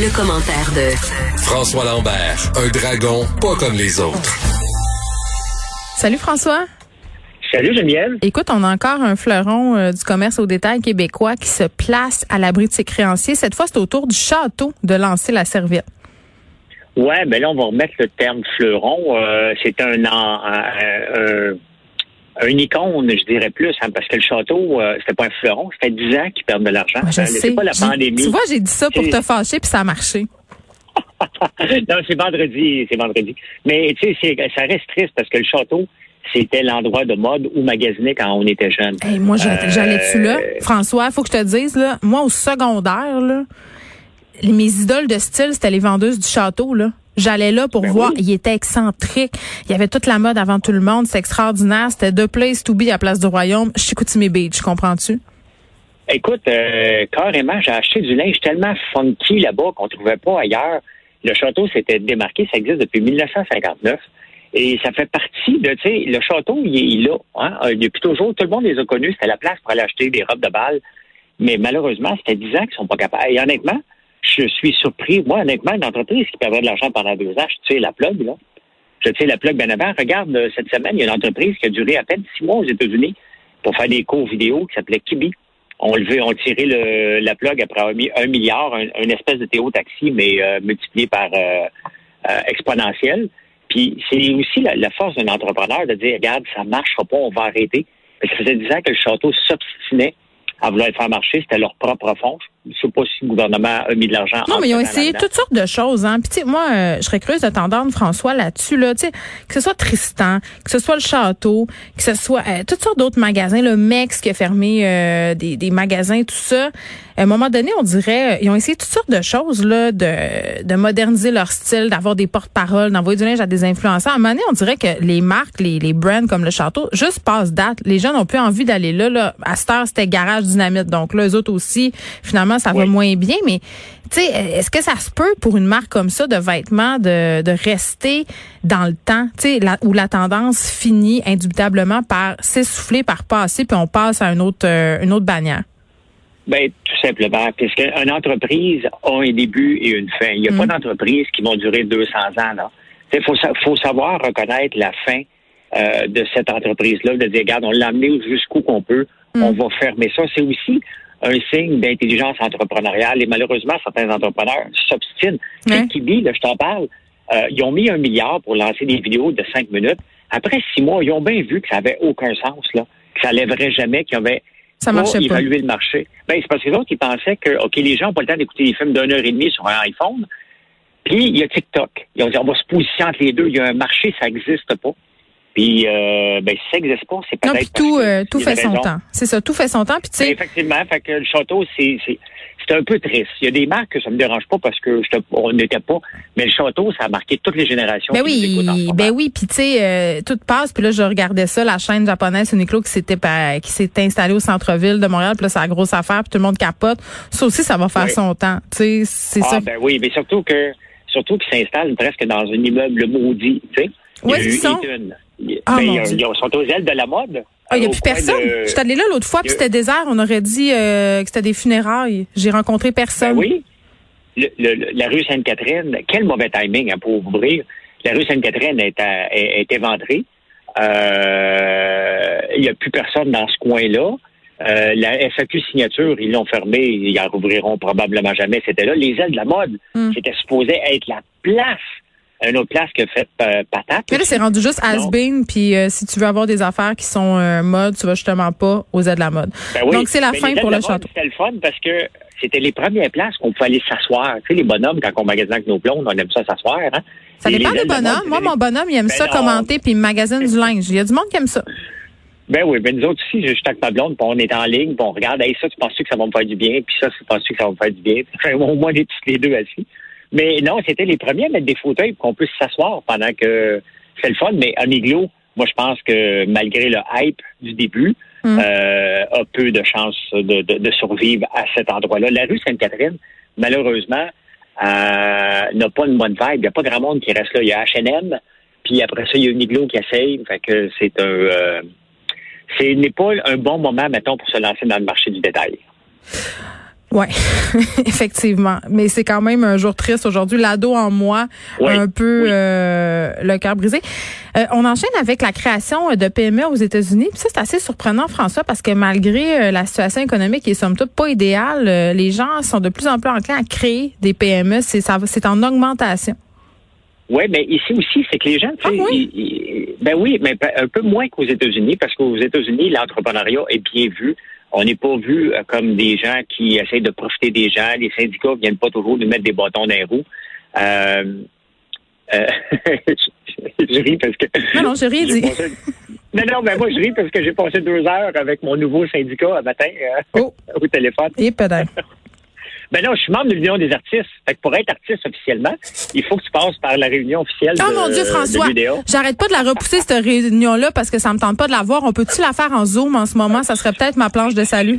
Le, commentaire de François Lambert, un dragon pas comme les autres. Salut François. Salut Geneviève. Écoute, on a encore un fleuron euh, du commerce au détail québécois qui se place à l'abri de ses créanciers. Cette fois, c'est au tour du château de lancer la serviette. Ouais, ben là, on va remettre le terme fleuron. Euh, c'est un, un, un, un, icône, je dirais plus, hein, parce que le château, euh, c'était pas un fleuron, c'était 10 ans qu'ils perdent de l'argent. Ouais, je Hein, sais. C'est pas la pandémie. Tu vois, j'ai dit ça pour te fâcher, puis ça a marché. non, c'est vendredi, c'est vendredi. Mais tu sais, ça reste triste parce que le château, c'était l'endroit de mode où magasiner quand on était jeune. Hey, moi, Euh, j'allais-tu là? François, faut que je te dise, là, moi, au secondaire, là, mes idoles de style, c'était les vendeuses du château, là. J'allais là pour Ben voir. oui. Il était excentrique. Il y avait toute la mode avant tout le monde. C'est extraordinaire. C'était deux place to be à Place du Royaume, Chicoutimi Beach. Comprends-tu? Écoute, euh, carrément, j'ai acheté du linge tellement funky là-bas qu'on trouvait pas ailleurs. Le château s'était démarqué, ça existe depuis 1959. Et ça fait partie de, tu sais, le château, il est là. Hein? Euh, Depuis toujours, tout le monde les a connus. C'était la place pour aller acheter des robes de bal. Mais malheureusement, c'était 10 ans qu'ils sont pas capables. Et honnêtement, je suis surpris. Moi, honnêtement, une entreprise qui perdrait de l'argent pendant deux ans, je tire la plug, là. Je tire la plug bien avant. Regarde, euh, cette semaine, il y a une entreprise qui a duré à peine six mois aux États-Unis pour faire des cours vidéo qui s'appelait Kibi. On levait, on tirait le, la plug après mis un milliard, un, une espèce de Théo taxi, mais euh, multiplié par euh, euh, exponentiel. Puis c'est aussi la, force d'un entrepreneur de dire, regarde, ça marchera pas, on va arrêter. Parce que ça faisait 10 ans que le château s'obstinait à vouloir faire marcher, c'était leur propre fonds. Je sais pas si le gouvernement a mis de l'argent. Non, mais ils ont essayé toutes sortes de choses. Hein. Puis, tu sais, moi, euh, je serais curieuse de t'entendre, François, là-dessus. Là, Tu sais, que ce soit Tristan, que ce soit le Château, que ce soit euh, toutes sortes d'autres magasins, le Mex qui a fermé euh, des, des magasins, tout ça. À un moment donné, on dirait, euh, ils ont essayé toutes sortes de choses, là, de, de moderniser leur style, d'avoir des porte-paroles, d'envoyer du linge à des influenceurs. À un moment donné, on dirait que les marques, les, les brands comme le Château, juste passent date. Les gens n'ont plus envie d'aller là, là. À cette heure, c'était garage dynamite. Donc là, eux autres aussi, finalement, ça va moins bien. Mais, tu sais, est-ce que ça se peut pour une marque comme ça de vêtements de, de rester dans le temps, tu sais, la- où la tendance finit indubitablement par s'essouffler, par passer, puis on passe à une autre, euh, une autre bannière? Ben, tout simplement, puisque une entreprise a un début et une fin. Il n'y a pas d'entreprise qui vont durer 200 ans. là. Il faut, faut savoir reconnaître la fin euh, de cette entreprise-là, de dire, regarde, on l'a amené jusqu'où qu'on peut, on va fermer ça. C'est aussi un signe d'intelligence entrepreneuriale et malheureusement, certains entrepreneurs s'obstinent. Ouais. Kibi, là, je t'en parle, euh, ils ont mis un milliard pour lancer des vidéos de cinq minutes. Après six mois, ils ont bien vu que ça avait aucun sens, là, que ça lèverait jamais, qu'il y avait Ça marchait pas. évaluer le marché. Ben, c'est parce que les autres, ils pensaient que, OK, les gens n'ont pas le temps d'écouter des films d'une heure et demie sur un iPhone. Puis, il y a TikTok. Ils ont dit, on va se positionner entre les deux. Il y a un marché, ça n'existe pas. Puis, euh, ben, si ça n'existe pas, c'est Non, peut-être. puis tout, euh, tout fait son raison. temps. C'est ça, tout fait son temps. Puis tu Ben, sais, effectivement, fait que le château, c'est, c'est, c'est un peu triste. Il y a des marques que ça me dérange pas parce que je te- on n'était pas. Mais le château, ça a marqué toutes les générations. Ben écoutent oui, ben oui, puis tu sais, euh, tout passe. Puis là, je regardais ça, la chaîne japonaise Uniqlo qui s'était qui s'est installée au centre-ville de Montréal. Puis là, c'est la grosse affaire. Puis tout le monde capote. Ça aussi, ça va faire Oui. son temps. Tu sais, c'est Ah, ça. ben oui, mais surtout que, surtout qu'ils s'installent presque dans un immeuble maudit, tu sais. Où est-ce qu'ils sont? Ah, Ben, mon il y a- Dieu. ils sont aux ailes de la mode. Ah, il n'y a plus personne. de- Je suis allée là l'autre fois, puis c'était désert. On aurait dit euh, que c'était des funérailles. J'ai rencontré personne. Ben oui. Le- le- le- la rue Sainte-Catherine, quel mauvais timing hein, pour ouvrir. La rue Sainte-Catherine est, à- est, est éventrée. Euh, Il n'y a plus personne dans ce coin-là. Euh, la FAQ signature, ils l'ont fermé, ils en rouvriront probablement jamais. C'était là. Les ailes de la mode, Hmm. c'était supposé être la place, une autre place que fait euh, patate. Mais là, c'est rendu juste has-been, puis euh, si tu veux avoir des affaires qui sont euh, mode, tu vas justement pas aux aides de la mode. Ben oui. Donc, c'est la fin pour le château. C'était le fun parce que c'était les premières places qu'on pouvait aller s'asseoir. Tu sais, les bonhommes, quand on magasine avec nos blondes, on aime ça s'asseoir. Hein? Ça Et dépend des bonhommes. mode, Moi, mon bonhomme, il aime Ben ça non. commenter puis il magasine du linge. Il y a du monde qui aime ça. Ben oui, ben nous autres aussi, je suis avec ma blonde, puis on est en ligne, puis on regarde, hey, ça, tu penses que ça va me faire du bien, puis ça, tu penses que ça va me faire du bien? Enfin, au moins, on est tous les deux assis. Mais non, c'était les premiers à mettre des fauteuils pour qu'on puisse s'asseoir pendant que c'est le fun. Mais un igloo, moi, je pense que malgré le hype du début, Mm. euh, a peu de chances de, de, de survivre à cet endroit-là. La rue Sainte-Catherine, malheureusement, euh, n'a pas une bonne vibe. Il n'y a pas grand monde qui reste là. Il y a H&M, puis après ça, il y a une igloo qui essaye. Fait que c'est un... Euh, ce n'est pas un bon moment, mettons, pour se lancer dans le marché du détail. Ouais, effectivement. Mais c'est quand même un jour triste aujourd'hui. L'ado en moi, Oui, un peu oui. euh, le cœur brisé. Euh, on enchaîne avec la création de PME aux États-Unis. Puis ça, c'est assez surprenant, François, parce que malgré euh, la situation économique qui est somme toute pas idéale, euh, les gens sont de plus en plus enclins à créer des PME. C'est ça, c'est en augmentation. Oui, mais ici aussi, c'est que les gens, tu sais, Ah oui? ils- ils- ben oui, mais pa- un peu moins qu'aux États-Unis, parce qu'aux États-Unis, l'entrepreneuriat est bien vu. On n'est pas vu euh, comme des gens qui essayent de profiter des gens. Les syndicats viennent pas toujours nous mettre des bâtons dans les roues. Euh, euh, je, je ris parce que. Non, non, j'ai dit. passé- Non, non, mais moi, je ris parce que j'ai passé deux heures avec mon nouveau syndicat un matin euh, Oh, au téléphone. et peut-être. Ben non, je suis membre de l'Union des artistes. Fait que pour être artiste officiellement, il faut que tu passes par la réunion officielle Oh de, mon Dieu, François, j'arrête pas de la repousser, cette réunion-là, parce que ça me tente pas de la voir. On peut-tu la faire en Zoom en ce moment? Ça serait peut-être ma planche de salut.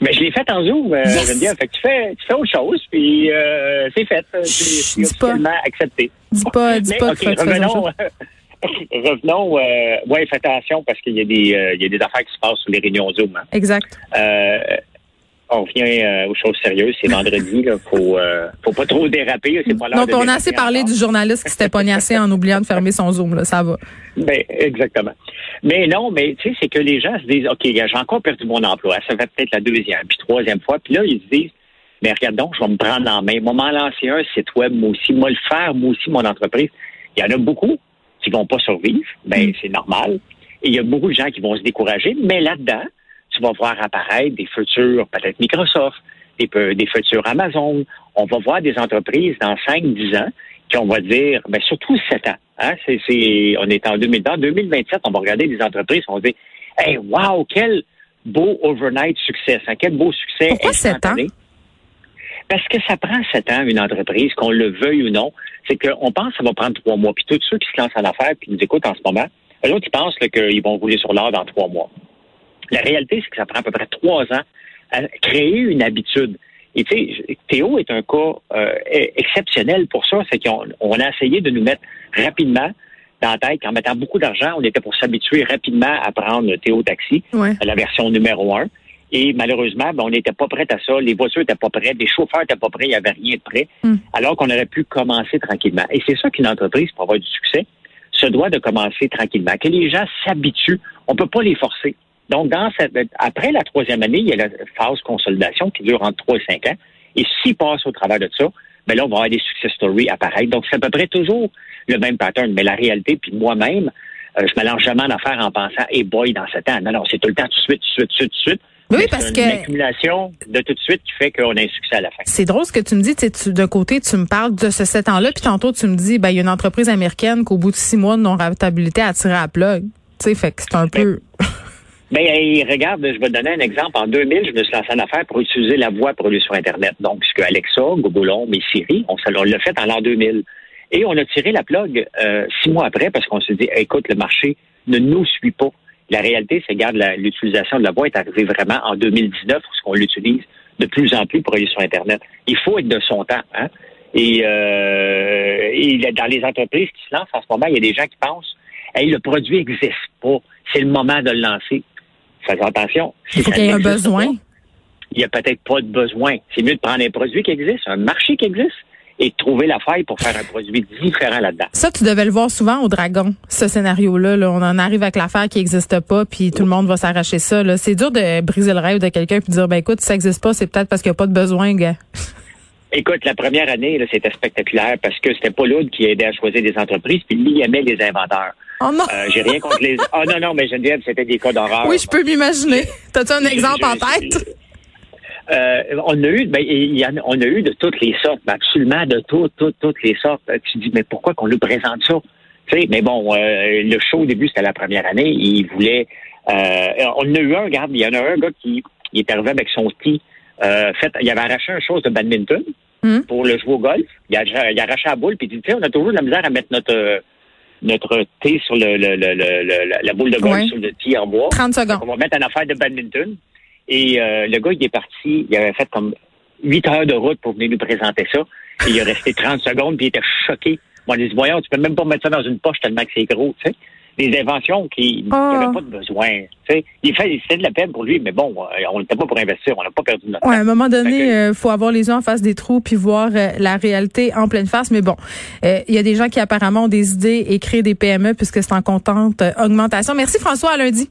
Mais je l'ai fait en Zoom, euh, Yes! Geneviève. Fait que tu fais, tu fais autre chose, puis euh, c'est fait. C'est c'est dis pas. officiellement accepté. Dis pas, dis Mais, pas OK, que tu fais autre revenons, revenons, euh, ouais, fais attention parce qu'il y a des, euh, il y a des affaires qui se passent sur les réunions Zoom. hein. Exact. Euh, on revient euh, aux choses sérieuses. C'est vendredi, là. Faut, euh, faut pas trop déraper. C'est pas Donc, on a assez parlé encore. du journaliste qui s'était pognassé en oubliant de fermer son Zoom, là. Ça va. Ben, exactement. Mais non, mais tu sais, c'est que les gens se disent, OK, j'ai encore perdu mon emploi. Ça fait peut-être la deuxième, puis troisième fois. Puis là, ils se disent, mais regarde donc, je vais me prendre en main. Moi, m'en lancer un site web, moi aussi. Moi, le faire, moi aussi, mon entreprise. Il y en a beaucoup qui vont pas survivre. Ben, c'est normal. Et il y a beaucoup de gens qui vont se décourager. Mais là-dedans, tu vas voir apparaître des futurs, peut-être Microsoft, des, des futurs Amazon. On va voir des entreprises dans 5-10 ans qui, on va dire, ben, surtout 7 ans. Hein, c'est, c'est, on est en 2020. En 2027, on va regarder des entreprises, on va dire, hey, wow, quel beau overnight succès, hein, quel beau succès. Pourquoi sept instantané. Parce que ça prend sept ans, une entreprise, qu'on le veuille ou non. C'est qu'on pense que ça va prendre trois mois. Puis tous ceux qui se lancent en affaires puis qui nous écoutent en ce moment, eux autres, ils pensent là, qu'ils vont rouler sur l'or dans trois mois. La réalité, c'est que ça prend à peu près trois ans à créer une habitude. Et tu sais, Théo est un cas euh, exceptionnel pour ça. C'est qu'on on a essayé de nous mettre rapidement dans la tête qu'en mettant beaucoup d'argent, on était pour s'habituer rapidement à prendre Théo Taxi, Ouais. la version numéro un. Et malheureusement, ben, on n'était pas prêt à ça. Les voitures n'étaient pas prêtes, les chauffeurs n'étaient pas prêts, il n'y avait rien de prêt. Mm. Alors qu'on aurait pu commencer tranquillement. Et c'est ça qu'une entreprise, pour avoir du succès, se doit de commencer tranquillement. Que les gens s'habituent. On peut pas les forcer. Donc, dans cette, après la troisième année, il y a la phase consolidation qui dure entre trois et cinq ans. Et s'ils passent au travers de ça, ben là, on va avoir des success stories apparaître. Donc, c'est à peu près toujours le même pattern. Mais la réalité, puis moi-même, euh, je me lance jamais en affaires en pensant, hey boy, dans sept ans. Non, non, c'est tout le temps, tout de suite, tout de suite, tout de suite, tout de suite. Oui, Mais parce c'est que- une accumulation de tout de suite qui fait qu'on a un succès à la fin. C'est drôle ce que tu me dis. Tu D'un côté, tu me parles de ce sept ans-là, puis tantôt, tu me dis, ben, il y a une entreprise américaine qu'au bout de six mois de non-rentabilité a tiré à la plug. Tu sais, fait que c'est un peu. Ben, regarde, je vais te donner un exemple. En 2000, je me suis lancé en affaires pour utiliser la voix pour sur Internet. Donc, ce que Alexa, Google Home et Siri, on, l'a fait en l'an 2000. Et on a tiré la plug euh, six mois après parce qu'on s'est dit, écoute, le marché ne nous suit pas. La réalité, c'est, regarde, l'utilisation de la voix est arrivée vraiment en 2019 parce qu'on l'utilise de plus en plus pour aller sur Internet. Il faut être de son temps. Hein? Et, euh, et dans les entreprises qui se lancent en ce moment, il y a des gens qui pensent, hey, le produit n'existe pas. C'est le moment de le lancer. Faites attention. Si Il faut qu'il y ait un besoin. pas, il n'y a peut-être pas de besoin. C'est mieux de prendre un produit qui existe, un marché qui existe, et de trouver la faille pour faire un produit différent là-dedans. Ça, tu devais le voir souvent au Dragon, ce scénario-là. là. On en arrive avec l'affaire qui n'existe pas, puis tout le monde va s'arracher ça. là. C'est dur de briser le rêve de quelqu'un puis de dire, ben écoute, si ça n'existe pas, c'est peut-être parce qu'il n'y a pas de besoin, gars. Écoute, la première année, là, c'était spectaculaire parce que c'était pas l'autre qui aidait à choisir des entreprises, puis lui, il aimait les inventeurs. Oh non! Euh, J'ai rien contre les... Ah non, non, mais Geneviève, c'était des cas d'horreur. oui, je peux m'imaginer. T'as-tu un exemple en tête? Euh, on a eu, ben, y a- on a eu de toutes les sortes, absolument de toutes, toutes, toutes les sortes. Euh, Tu te dis, mais pourquoi qu'on nous présente ça? Tu sais, mais bon, euh, le show au début, c'était la première année. Il voulait on en a eu un, regarde, il y en a un gars qui il est arrivé avec son ski. Fait, il avait arraché un chose de badminton Hmm. pour le jouer au golf. Il a, il a arraché la boule, puis il dit, tu sais, on a toujours de la misère à mettre notre notre thé sur le, le, le, le- le- la boule de golf, sur le tee en bois. 30 On secondes. va mettre une affaire de badminton. Et euh, le gars, il est parti, il avait fait comme 8 heures de route pour venir nous présenter ça. Et il est resté 30 secondes, puis il était choqué. Moi, on dit, voyons, tu peux même pas mettre ça dans une poche tellement que c'est gros, tu sais. Des inventions qui Ah. n'avaient pas de besoin. Tu sais. Il fait, c'était de la peine pour lui, mais bon, euh, on n'était pas pour investir, on n'a pas perdu notre Ouais, à temps. un moment donné, que- euh, faut avoir les yeux en face des trous puis voir euh, la réalité en pleine face. Mais bon, euh, il y a des gens qui apparemment ont des idées et créent des PME puisque c'est en contente augmentation. Merci François, à lundi.